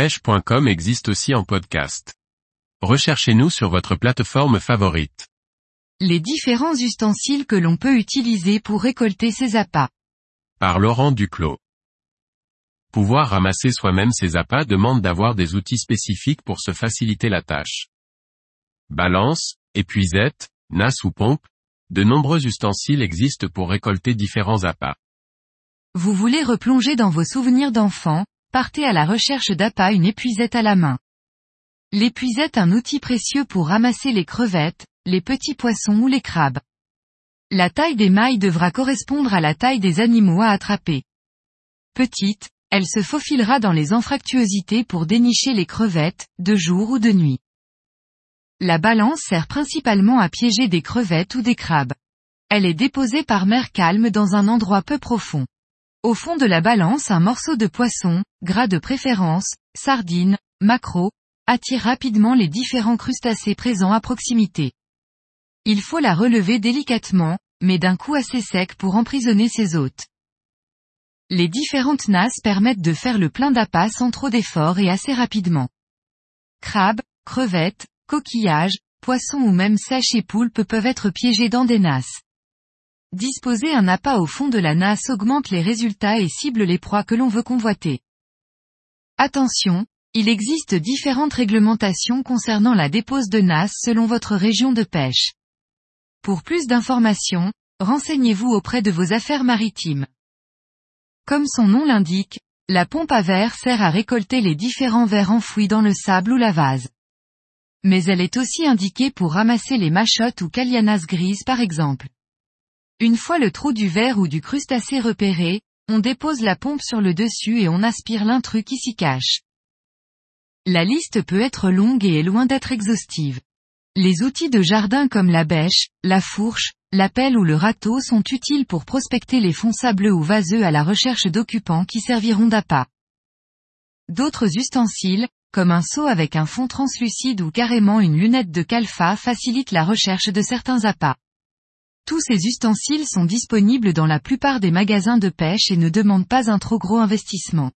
pêche.com existe aussi en podcast. Recherchez-nous sur votre plateforme favorite. Les différents ustensiles que l'on peut utiliser pour récolter ses appâts. Par Laurent Duclos. Pouvoir ramasser soi-même ses appâts demande d'avoir des outils spécifiques pour se faciliter la tâche. Balance, épuisette, nasse ou pompe, de nombreux ustensiles existent pour récolter différents appâts. Vous voulez replonger dans vos souvenirs d'enfant, partez à la recherche d'appât une épuisette à la main. L'épuisette un outil précieux pour ramasser les crevettes, les petits poissons ou les crabes. La taille des mailles devra correspondre à la taille des animaux à attraper. Petite, elle se faufilera dans les anfractuosités pour dénicher les crevettes, de jour ou de nuit. La balance sert principalement à piéger des crevettes ou des crabes. Elle est déposée par mer calme dans un endroit peu profond. Au fond de la balance un morceau de poisson, gras de préférence, sardine, maquereau, attire rapidement les différents crustacés présents à proximité. Il faut la relever délicatement, mais d'un coup assez sec pour emprisonner ses hôtes. Les différentes nasses permettent de faire le plein d'appât sans trop d'efforts et assez rapidement. Crabes, crevettes, coquillages, poissons ou même sèches et poulpes peuvent être piégés dans des nasses. Disposer un appât au fond de la nasse augmente les résultats et cible les proies que l'on veut convoiter. Attention, il existe différentes réglementations concernant la dépose de nasse selon votre région de pêche. Pour plus d'informations, renseignez-vous auprès de vos affaires maritimes. Comme son nom l'indique, la pompe à verre sert à récolter les différents verres enfouis dans le sable ou la vase. Mais elle est aussi indiquée pour ramasser les machottes ou calianas grises par exemple. Une fois le trou du verre ou du crustacé repéré, on dépose la pompe sur le dessus et on aspire l'intrus qui s'y cache. La liste peut être longue et est loin d'être exhaustive. Les outils de jardin comme la bêche, la fourche, la pelle ou le râteau sont utiles pour prospecter les fonds sableux ou vaseux à la recherche d'occupants qui serviront d'appât. D'autres ustensiles, comme un seau avec un fond translucide ou carrément une lunette de calfa facilitent la recherche de certains appâts. Tous ces ustensiles sont disponibles dans la plupart des magasins de pêche et ne demandent pas un trop gros investissement.